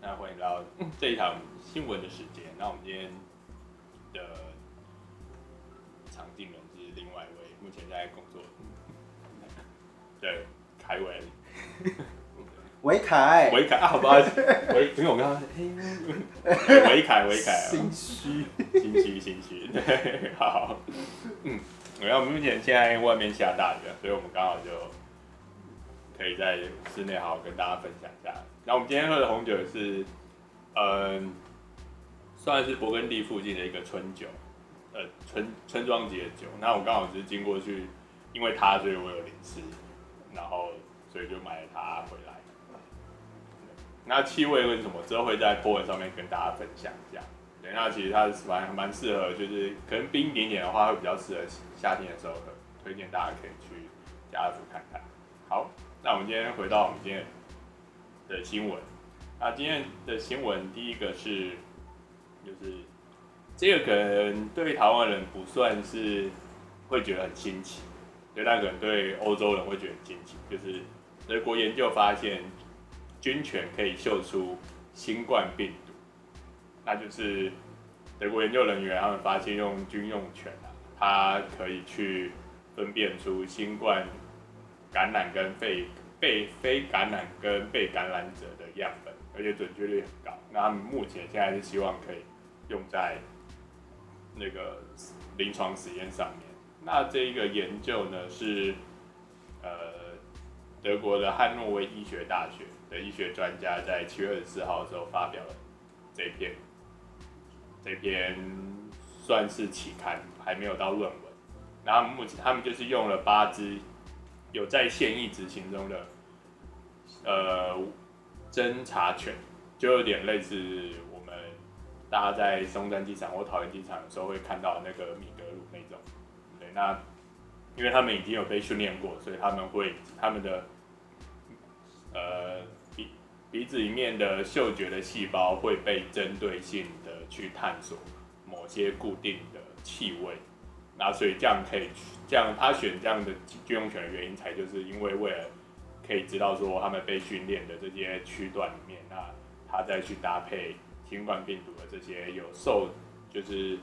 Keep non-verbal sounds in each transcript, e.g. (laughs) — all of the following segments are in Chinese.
那欢迎来到这一场新闻的时间。那我们今天的场景人是另外一位，目前在工作，对，凯伟，维凯，维凯啊，好不好意思，维，因为我刚刚，维凯，维凯，心虚，心虚，心虚，对，好，嗯，然后目前现在外面下大雨，所以我们刚好就可以在室内好好跟大家分享一下。那我们今天喝的红酒是，嗯，算是勃艮第附近的一个春酒，呃，村村庄级的酒。那我刚好是经过去，因为它，所以我有零食，然后所以就买了它回来。那气味为什么之后会在波纹上面跟大家分享一下？对，那其实它是蛮蛮适合，就是可能冰一点点的话，会比较适合夏天的时候喝，推荐大家可以去家乐福看看。好，那我们今天回到我们今天。的新闻，啊，今天的新闻第一个是，就是这个可能对台湾人不算是会觉得很新奇，对，但可能对欧洲人会觉得很新奇，就是德国研究发现军犬可以嗅出新冠病毒，那就是德国研究人员他们发现用军用犬啊，它可以去分辨出新冠感染跟肺。被非感染跟被感染者的样本，而且准确率很高。那他们目前现在是希望可以用在那个临床实验上面。那这一个研究呢，是呃德国的汉诺威医学大学的医学专家在七月二十四号的时候发表了这篇，这篇算是期刊，还没有到论文。然后目前他们就是用了八只。有在现役执行中的，呃，侦察犬，就有点类似我们大家在松山机场或桃园机场的时候会看到那个米格鲁那种，对，那因为他们已经有被训练过，所以他们会他们的，呃，鼻鼻子里面的嗅觉的细胞会被针对性的去探索某些固定的气味。那所以这样可以，这样他选这样的军用犬的原因，才就是因为为了可以知道说他们被训练的这些区段里面，那他再去搭配新冠病毒的这些有受就是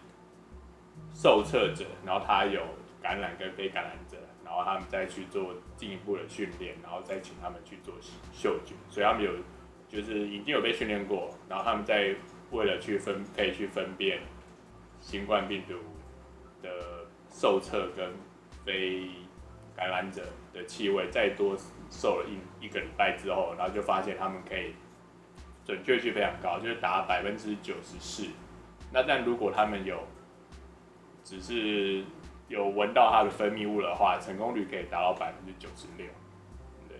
受测者，然后他有感染跟非感染者，然后他们再去做进一步的训练，然后再请他们去做嗅觉，所以他们有就是已经有被训练过，然后他们再为了去分可以去分辨新冠病毒的。受测跟非感染者的气味，再多受了一一个礼拜之后，然后就发现他们可以准确率非常高，就是达百分之九十四。那但如果他们有只是有闻到它的分泌物的话，成功率可以达到百分之九十六。对，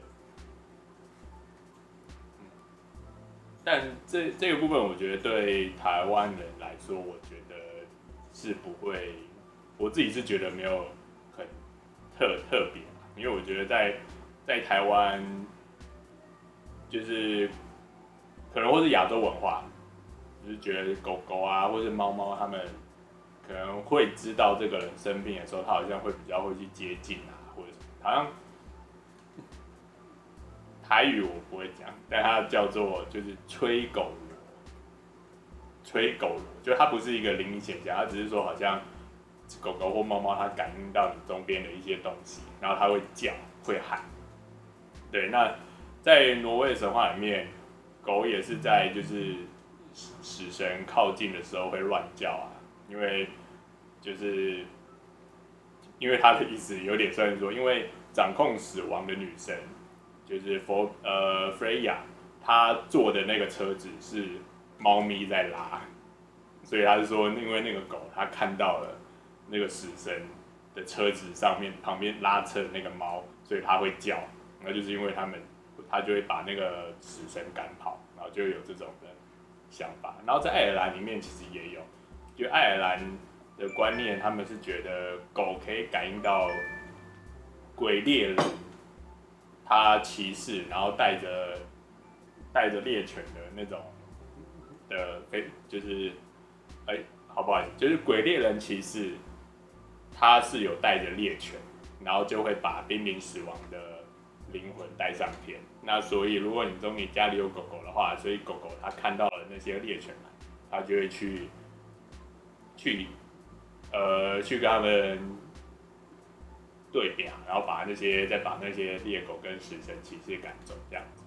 但这这个部分，我觉得对台湾人来说，我觉得是不会。我自己是觉得没有特特别，因为我觉得在在台湾，就是可能或是亚洲文化，就是觉得狗狗啊，或是猫猫，他们可能会知道这个人生病的时候，他好像会比较会去接近啊，或者什么，好像台语我不会讲，但它叫做就是吹狗，吹狗，就它不是一个灵异现象，它只是说好像。狗狗或猫猫，它感应到你周边的一些东西，然后它会叫，会喊。对，那在挪威神话里面，狗也是在就是死神靠近的时候会乱叫啊，因为就是因为它的意思有点算是说，因为掌控死亡的女神就是佛呃弗雷亚，她坐的那个车子是猫咪在拉，所以他是说，因为那个狗它看到了。那个死神的车子上面旁边拉车的那个猫，所以它会叫，那就是因为他们，他就会把那个死神赶跑，然后就有这种的想法。然后在爱尔兰里面其实也有，就爱尔兰的观念，他们是觉得狗可以感应到鬼猎人，他骑士，然后带着带着猎犬的那种的非就是，哎、好不好，就是鬼猎人骑士。他是有带着猎犬，然后就会把濒临死亡的灵魂带上天。那所以如果你中你家里有狗狗的话，所以狗狗它看到了那些猎犬，它就会去去呃去跟他们对表，然后把那些再把那些猎狗跟死神骑士赶走，这样子。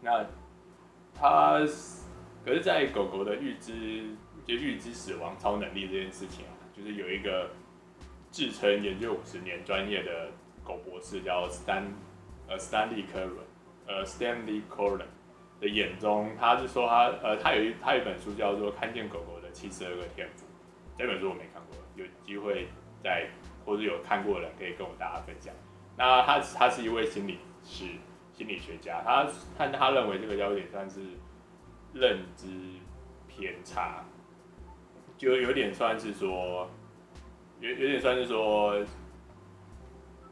那它可是，在狗狗的预知就预知死亡超能力这件事情啊，就是有一个自称研究五十年专业的狗博士叫 Stan 呃 Stanley Coren 呃 Stanley Coren 的眼中，他是说他呃他有一他有一本书叫做《看见狗狗的七十二个天赋》，这本书我没看过，有机会在。或者有看过的人可以跟我大家分享。那他他是一位心理师、心理学家，他他他认为这个有点算是认知偏差，就有点算是说，有有点算是说，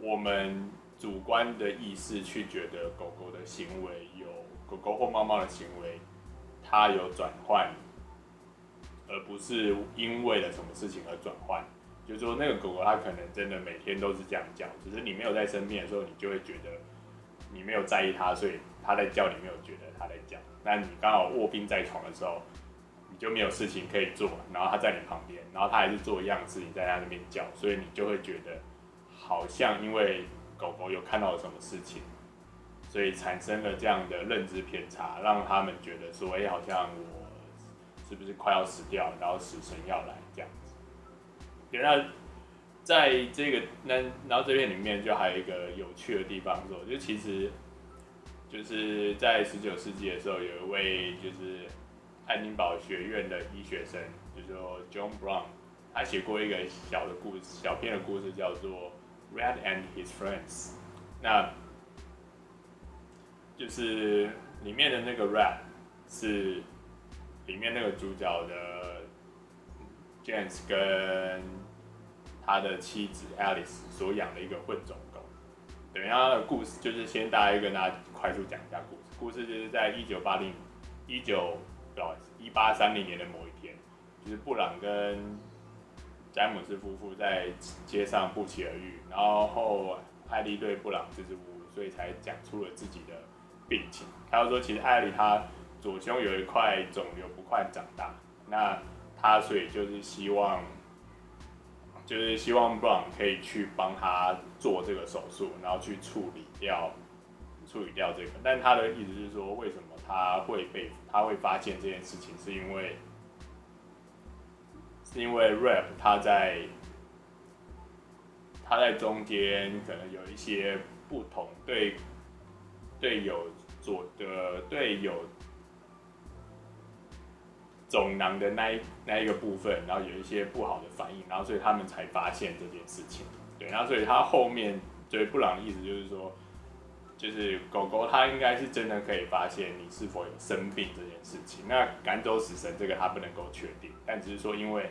我们主观的意识去觉得狗狗的行为有狗狗或猫猫的行为，它有转换，而不是因为了什么事情而转换。就是说，那个狗狗它可能真的每天都是这样叫，只是你没有在身边的时候，你就会觉得你没有在意它，所以它在叫，你没有觉得它在叫。那你刚好卧病在床的时候，就没有事情可以做，然后它在你旁边，然后它还是做一样的事情在它那边叫，所以你就会觉得好像因为狗狗有看到了什么事情，所以产生了这样的认知偏差，让他们觉得说，哎，好像我是不是快要死掉，然后死神要来这样。那在这个那然后这边里面就还有一个有趣的地方，说就其实就是在十九世纪的时候，有一位就是爱丁堡学院的医学生，就是说 John Brown，他写过一个小的故事，小篇的故事叫做《Red and His Friends》。那就是里面的那个 Rat 是里面那个主角的 James 跟他的妻子 Alice 所养的一个混种狗，等一下的故事就是先大概跟大家快速讲一下故事。故事就是在一九八零一九不好意思一八三零年的某一天，就是布朗跟詹姆斯夫妇在街上不期而遇，然后艾莉对布朗支支吾吾，所以才讲出了自己的病情。他又说，其实艾莉她左胸有一块肿瘤不快长大，那他所以就是希望。就是希望布朗可以去帮他做这个手术，然后去处理掉，处理掉这个。但他的意思是说，为什么他会被他会发现这件事情，是因为是因为 Rap 他在他在中间可能有一些不同，对对有左的对有。肿囊的那一那一个部分，然后有一些不好的反应，然后所以他们才发现这件事情。对，然后所以他后面对布朗的意思就是说，就是狗狗它应该是真的可以发现你是否有生病这件事情。那赶走死神这个他不能够确定，但只是说因为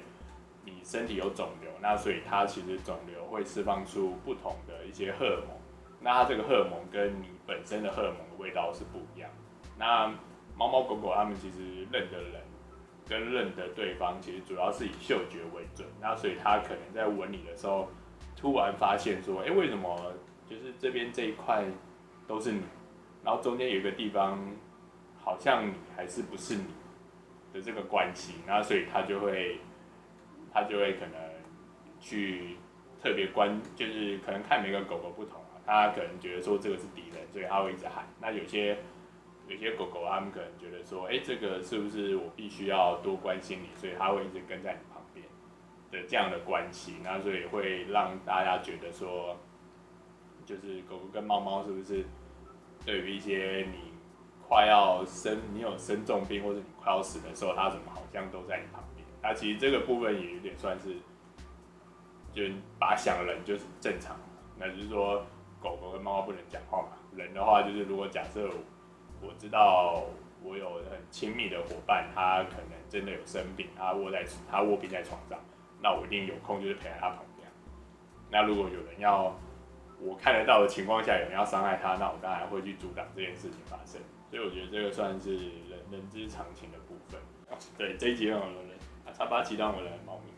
你身体有肿瘤，那所以它其实肿瘤会释放出不同的一些荷尔蒙，那它这个荷尔蒙跟你本身的荷尔蒙的味道是不一样。那猫猫狗狗它们其实认得人。跟认得对方，其实主要是以嗅觉为准，那所以他可能在闻你的时候，突然发现说，哎、欸，为什么就是这边这一块都是你，然后中间有一个地方好像你还是不是你的这个关系，那所以他就会他就会可能去特别关，就是可能看每个狗狗不同啊，他可能觉得说这个是敌人，所以他会一直喊，那有些。有些狗狗，他们可能觉得说，哎、这个是不是我必须要多关心你，所以它会一直跟在你旁边的这样的关系，那所以会让大家觉得说，就是狗狗跟猫猫是不是对于一些你快要生，你有生重病或者你快要死的时候，它怎么好像都在你旁边？那其实这个部分也有点算是，就把想人就是正常，那就是说狗狗跟猫猫不能讲话嘛，人的话就是如果假设。我知道我有很亲密的伙伴，他可能真的有生病，他卧在他卧病在床上，那我一定有空就是陪在他旁边。那如果有人要我看得到的情况下，有人要伤害他，那我当然会去阻挡这件事情发生。所以我觉得这个算是人人之常情的部分。对，这一集很有人，啊，叉八骑到我的猫咪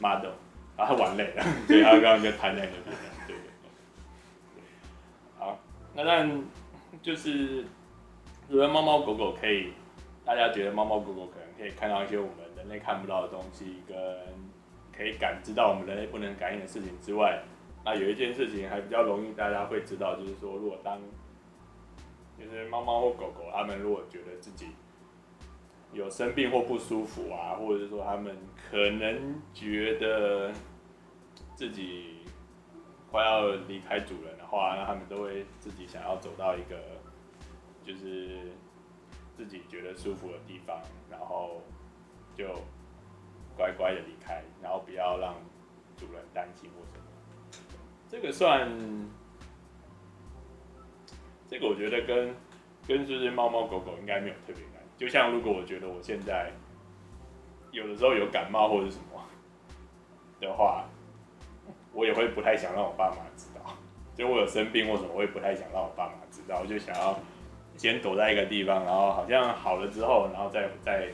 model，然后他玩累了，所以他刚刚就瘫在那边。对对对。那但就是，除了猫猫狗狗可以，大家觉得猫猫狗狗可能可以看到一些我们人类看不到的东西，跟可以感知到我们人类不能感应的事情之外，那有一件事情还比较容易大家会知道，就是说，如果当就是猫猫或狗狗，他们如果觉得自己有生病或不舒服啊，或者是说他们可能觉得自己快要离开主人的话，那他们都会自己想要走到一个就是自己觉得舒服的地方，然后就乖乖的离开，然后不要让主人担心或什么。这个算，这个我觉得跟跟就是猫猫狗狗应该没有特别。就像如果我觉得我现在有的时候有感冒或者什么的话，我也会不太想让我爸妈知道。就我有生病或什么，我也不太想让我爸妈知道。我就想要先躲在一个地方，然后好像好了之后，然后再再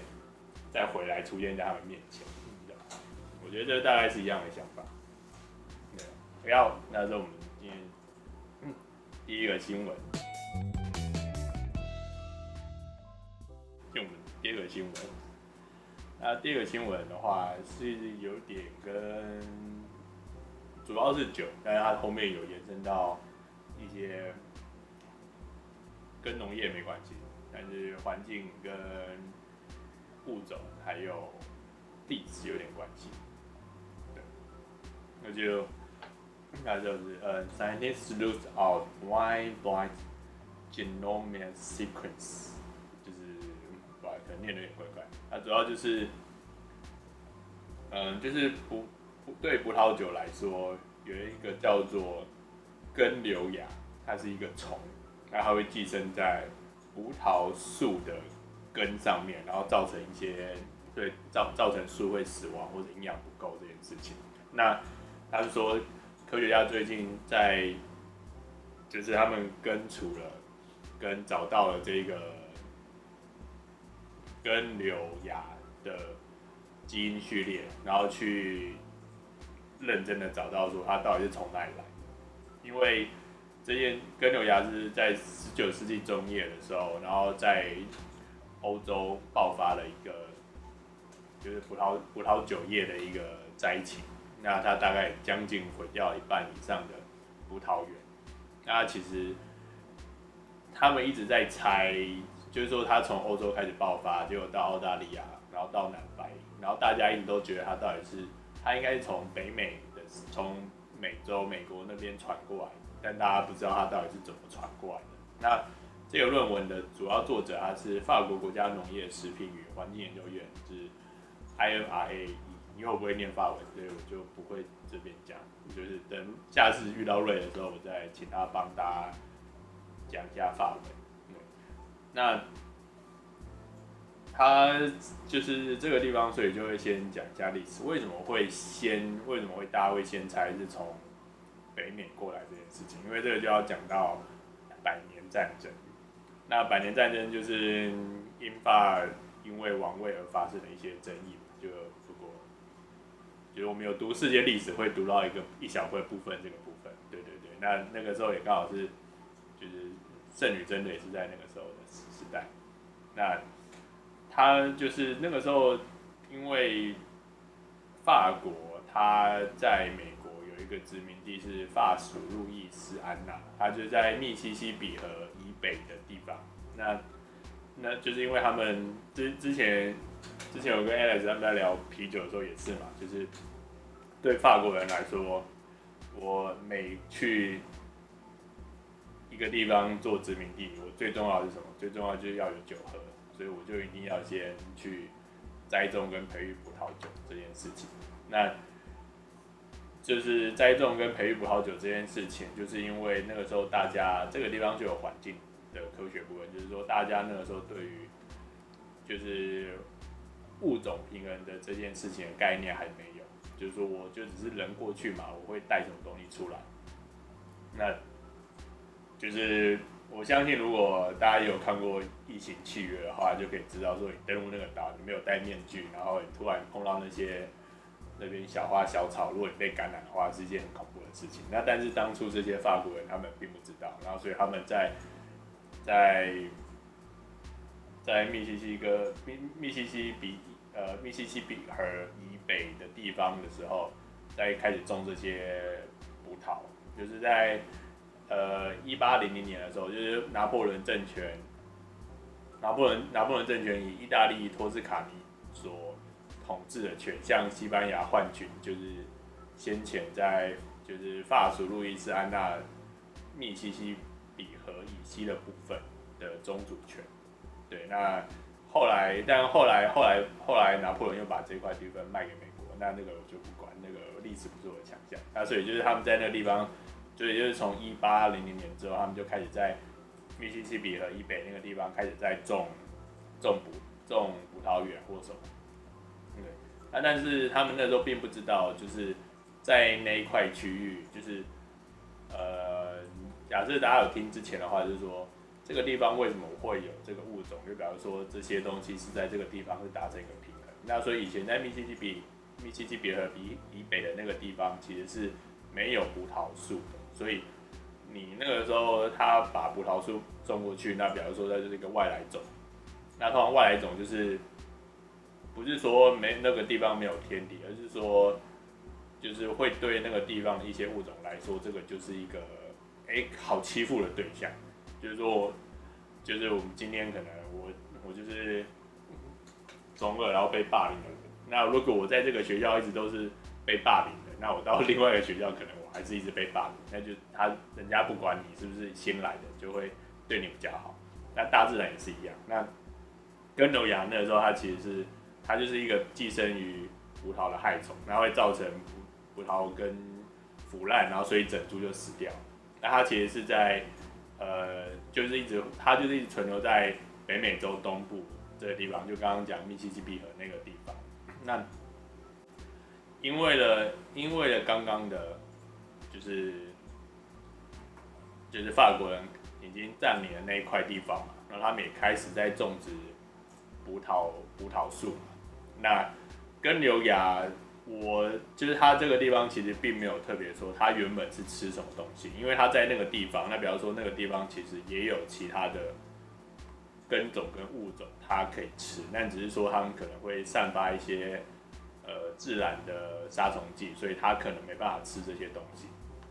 再回来出现在他们面前。我觉得这大概是一样的想法。不要，那是我们今天第一个新闻。用第二个新闻，那第二个新闻的话是有点跟，主要是酒，但是它后面有延伸到一些跟农业没关系，但是环境跟物种还有地质有点关系。对，那就那就是呃，scientists lose out wide blind genomic sequence。可能念的有点怪怪，它主要就是，嗯，就是葡对葡萄酒来说，有一个叫做根瘤蚜，它是一个虫，那它会寄生在葡萄树的根上面，然后造成一些对造造成树会死亡或者营养不够这件事情。那他是说，科学家最近在，就是他们根除了，跟找到了这个。根瘤蚜的基因序列，然后去认真的找到说它到底是从哪里来的。因为这件根瘤芽是在十九世纪中叶的时候，然后在欧洲爆发了一个就是葡萄葡萄酒业的一个灾情，那它大概将近毁掉一半以上的葡萄园。那其实他们一直在猜。就是说，它从欧洲开始爆发，结果到澳大利亚，然后到南白，然后大家一直都觉得它到底是，它应该是从北美的，从美洲、美国那边传过来，但大家不知道它到底是怎么传过来的。那这个论文的主要作者，他是法国国家农业、食品与环境研究院，就是因为我。不会念法文？所以我就不会这边讲，就是等下次遇到瑞的时候，我再请他帮大家讲一下法文。那他就是这个地方，所以就会先讲一下历史。为什么会先？为什么会大家会先猜是从北美过来这件事情？因为这个就要讲到百年战争。那百年战争就是英法因为王位而发生的一些争议。就就是我们有读世界历史，会读到一个一小块部分这个部分。对对对，那那个时候也刚好是就是圣女贞德也是在那个时候的时代。那他就是那个时候，因为法国他在美国有一个殖民地是法属路易斯安那，他就在密西西比河以北的地方。那那就是因为他们之之前之前有跟 Alex 他们在聊啤酒的时候也是嘛，就是对法国人来说，我每去一个地方做殖民地，我最重要是什么？最重要就是要有酒喝，所以我就一定要先去栽种跟培育葡萄酒这件事情。那就是栽种跟培育葡萄酒这件事情，就是因为那个时候大家这个地方就有环境的科学部分，就是说大家那个时候对于就是物种平衡的这件事情的概念还没有，就是说我就只是人过去嘛，我会带什么东西出来，那。就是我相信，如果大家有看过《异形契约》的话，就可以知道说，你登陆那个岛，你没有戴面具，然后你突然碰到那些那边小花小草，如果你被感染的话，是一件很恐怖的事情。那但是当初这些法国人他们并不知道，然后所以他们在在在密西西哥密密西西比呃密西西比河以北的地方的时候，在开始种这些葡萄，就是在呃一八零零年的时候，就是拿破仑政权。拿破仑拿破仑政权以意大利托斯卡尼所统治的权向西班牙换取，就是先前在就是法属路易斯安那密西西比河以西的部分的宗主权。对，那后来，但后来后来后来拿破仑又把这块地方卖给美国，那那个我就不管，那个历史不是我的强项。那所以就是他们在那个地方，所以就是从一八零零年之后，他们就开始在。密西西比河以北那个地方开始在种种葡种葡萄园或什么，对，那但是他们那时候并不知道，就是在那一块区域，就是呃，假设大家有听之前的话，就是说这个地方为什么会有这个物种，就比方说这些东西是在这个地方是达成一个平衡。那所以以前在密西西比密西西比河以以北的那个地方其实是没有葡萄树的，所以。你那个时候，他把葡萄树种过去，那比如说它就是一个外来种。那通常外来种就是不是说没那个地方没有天敌，而是说就是会对那个地方的一些物种来说，这个就是一个哎、好欺负的对象。就是说，就是我们今天可能我我就是中二，然后被霸凌了。那如果我在这个学校一直都是被霸凌的，那我到另外一个学校可能我。还是一直被霸凌，那就他人家不管你是不是新来的，就会对你比较好。那大自然也是一样。那根瘤蚜那个时候，它其实是它就是一个寄生于葡萄的害虫，然后会造成葡葡萄根腐烂，然后所以整株就死掉。那它其实是在呃，就是一直它就是一直存留在北美洲东部这个地方，就刚刚讲密西西比河那个地方。那因为了，因为了刚刚的。就是就是法国人已经占领了那一块地方嘛，然后他们也开始在种植葡萄葡萄树嘛。那根瘤蚜，我就是它这个地方其实并没有特别说它原本是吃什么东西，因为它在那个地方。那比方说那个地方其实也有其他的根种跟物种它可以吃，但只是说它们可能会散发一些呃自然的杀虫剂，所以它可能没办法吃这些东西。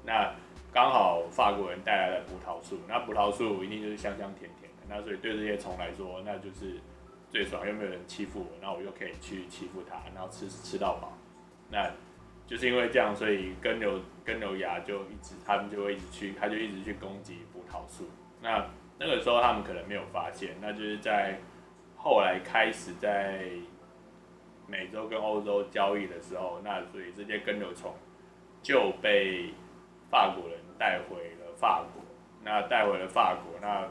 那刚好法国人带来了葡萄树，那葡萄树一定就是香香甜甜的，那所以对这些虫来说，那就是最爽，又没有人欺负我，那我又可以去欺负它，然后吃吃到饱。那就是因为这样，所以根瘤根瘤蚜就一直，他们就会一直去，他就一直去攻击葡萄树。那那个时候他们可能没有发现，那就是在后来开始在美洲跟欧洲交易的时候，那所以这些根瘤虫就被。法国人带回了法国，那带回了法国，那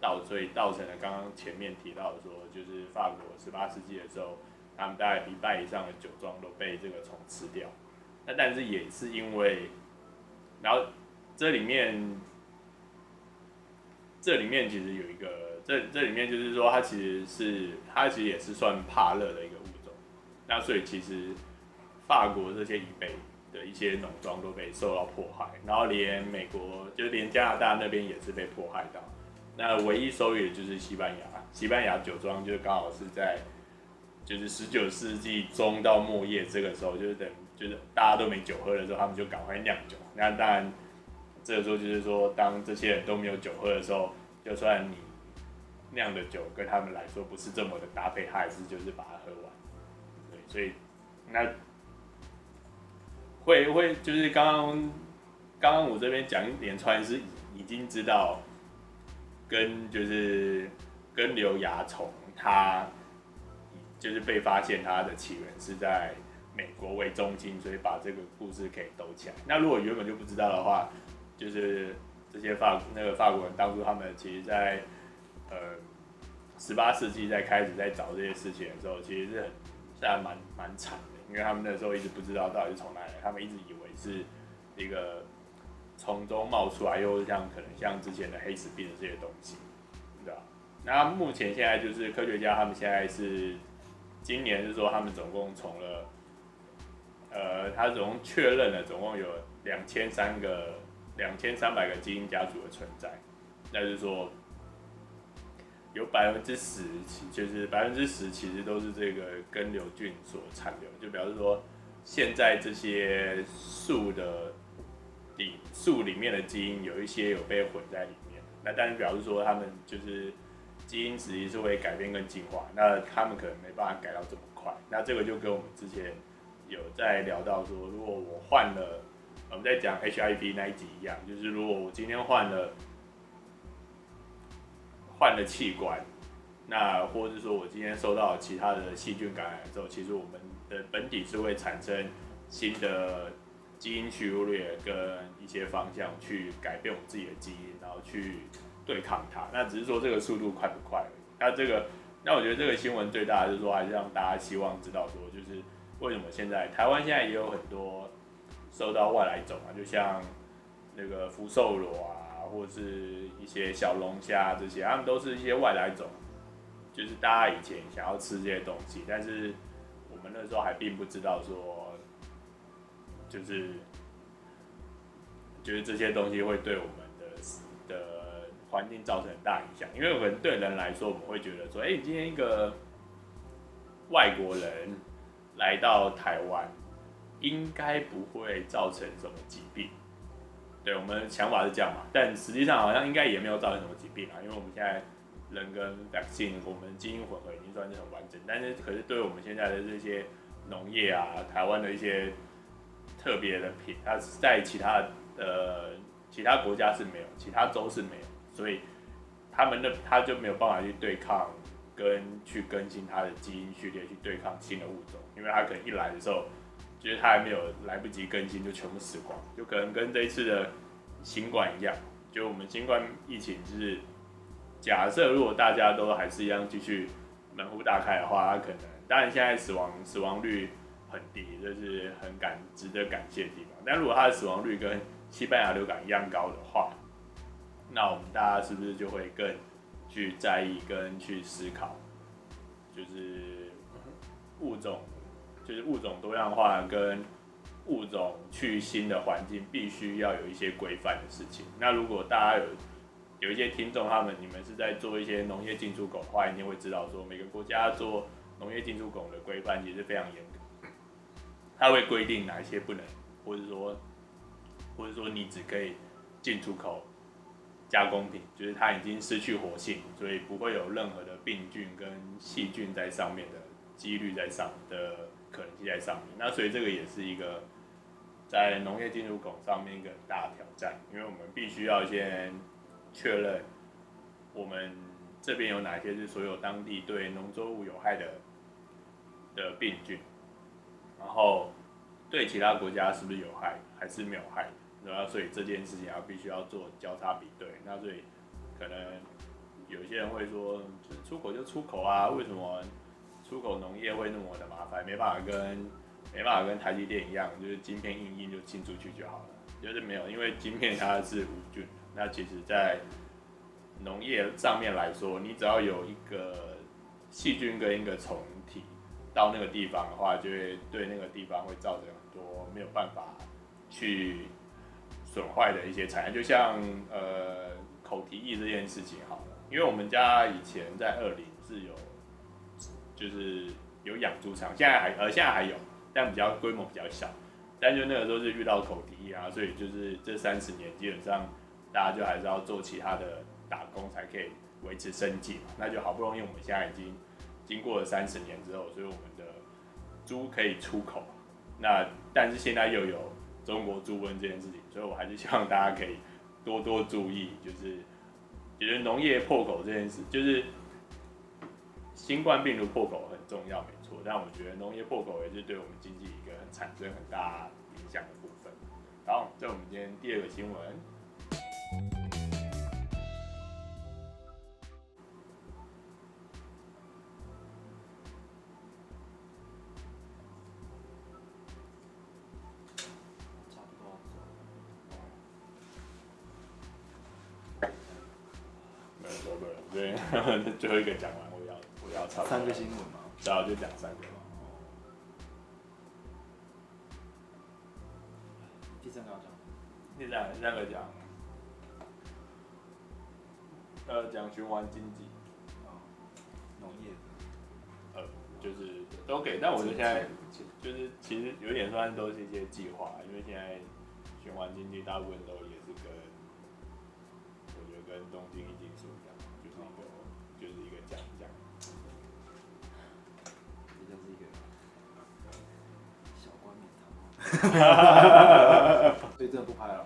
到所以造成了刚刚前面提到说，就是法国十八世纪的时候，他们大概一半以上的酒庄都被这个虫吃掉。那但是也是因为，然后这里面，这里面其实有一个，这这里面就是说，它其实是它其实也是算怕热的一个物种。那所以其实法国这些以北。的一些农庄都被受到迫害，然后连美国，就连加拿大那边也是被迫害到。那唯一收益的就是西班牙，西班牙酒庄就刚好是在，就是十九世纪中到末叶这个时候，就是等就是大家都没酒喝的时候，他们就赶快酿酒。那当然，这个时候就是说，当这些人都没有酒喝的时候，就算你酿的酒跟他们来说不是这么的搭配，他还是就是把它喝完。对，所以那。会会就是刚刚刚刚我这边讲一连串是已经知道，跟就是跟刘蚜虫它就是被发现它的起源是在美国为中心，所以把这个故事给抖起来。那如果原本就不知道的话，就是这些法那个法国人当初他们其实在呃十八世纪在开始在找这些事情的时候，其实是很是还蛮蛮惨的。因为他们那时候一直不知道到底是从哪里，他们一直以为是一个从中冒出来，又像可能像之前的黑死病的这些东西，对吧？那目前现在就是科学家他们现在是今年是说他们总共从了呃，他总共确认了总共有两千三个两千三百个基因家族的存在，那就是说有百分之十，就是百分之十其实都是这个根瘤菌所残留，就表示说现在这些树的里树里面的基因有一些有被混在里面，那但是表示说他们就是。基因实际是会改变跟进化，那他们可能没办法改到这么快。那这个就跟我们之前有在聊到说，如果我换了，我们在讲 HIV 那一集一样，就是如果我今天换了换了器官，那或者是说我今天受到其他的细菌感染之后，其实我们的本体是会产生新的基因序列跟一些方向去改变我们自己的基因，然后去。对抗它，那只是说这个速度快不快而已。那这个，那我觉得这个新闻最大的就是说，还是让大家希望知道说，就是为什么现在台湾现在也有很多受到外来种啊，就像那个福寿螺啊，或者是一些小龙虾这些，他们都是一些外来种，就是大家以前想要吃这些东西，但是我们那时候还并不知道说，就是就是这些东西会对我们。环境造成很大影响，因为我们对人来说，我们会觉得说，哎、今天一个外国人来到台湾，应该不会造成什么疾病。对，我们想法是这样嘛，但实际上好像应该也没有造成什么疾病啊，因为我们现在人跟 vaccine，我们基因混合已经算是很完整。但是，可是对我们现在的这些农业啊，台湾的一些特别的品，它在其他的、呃、其他国家是没有，其他州是没有。所以他们的他就没有办法去对抗跟去更新他的基因序列去对抗新的物种，因为他可能一来的时候，就是他还没有来不及更新就全部死光，就可能跟这一次的新冠一样，就我们新冠疫情就是假设如果大家都还是一样继续门户大开的话，他可能当然现在死亡死亡率很低，这是很感值得感谢的地方，但如果他的死亡率跟西班牙流感一样高的话，那我们大家是不是就会更去在意跟去思考，就是物种，就是物种多样化跟物种去新的环境，必须要有一些规范的事情。那如果大家有有一些听众，他们你们是在做一些农业进出口的话，一定会知道说，每个国家做农业进出口的规范也是非常严格，它会规定哪一些不能，或者说，或者说你只可以进出口。加工品就是它已经失去活性，所以不会有任何的病菌跟细菌在上面的几率在上的可能性在上面。那所以这个也是一个在农业进入口上面一个大挑战，因为我们必须要先确认我们这边有哪些是所有当地对农作物有害的的病菌，然后对其他国家是不是有害还是没有害。然后，所以这件事情要必须要做交叉比对。那所以，可能有些人会说，出口就出口啊，为什么出口农业会那么的麻烦？没办法跟没办法跟台积电一样，就是晶片印印就进出去就好了。就是没有，因为晶片它是无菌。那其实，在农业上面来说，你只要有一个细菌跟一个虫体到那个地方的话，就会对那个地方会造成很多没有办法去。损坏的一些产业，就像呃口蹄疫这件事情好了，因为我们家以前在二零是有，就是有养猪场，现在还呃现在还有，但比较规模比较小，但就那个时候是遇到口蹄疫啊，所以就是这三十年基本上大家就还是要做其他的打工才可以维持生计嘛，那就好不容易我们现在已经经过了三十年之后，所以我们的猪可以出口，那但是现在又有。中国猪瘟这件事情，所以我还是希望大家可以多多注意，就是觉得农业破口这件事，就是新冠病毒破口很重要，没错。但我觉得农业破口也是对我们经济一个很产生很大影响的部分。好，这是我们今天第二个新闻。(laughs) 最后一个讲完，我要我要差不多三个新闻吗？然后就讲三个嘛。三个讲。第三个，第三个讲，呃，讲循环经济。哦。农业。呃，就是都给，但我觉得现在就是其实有点算都是一些计划，因为现在循环经济大部分都也是跟，我觉得跟东京一定是 (laughs) (laughs) 所以真的不拍了。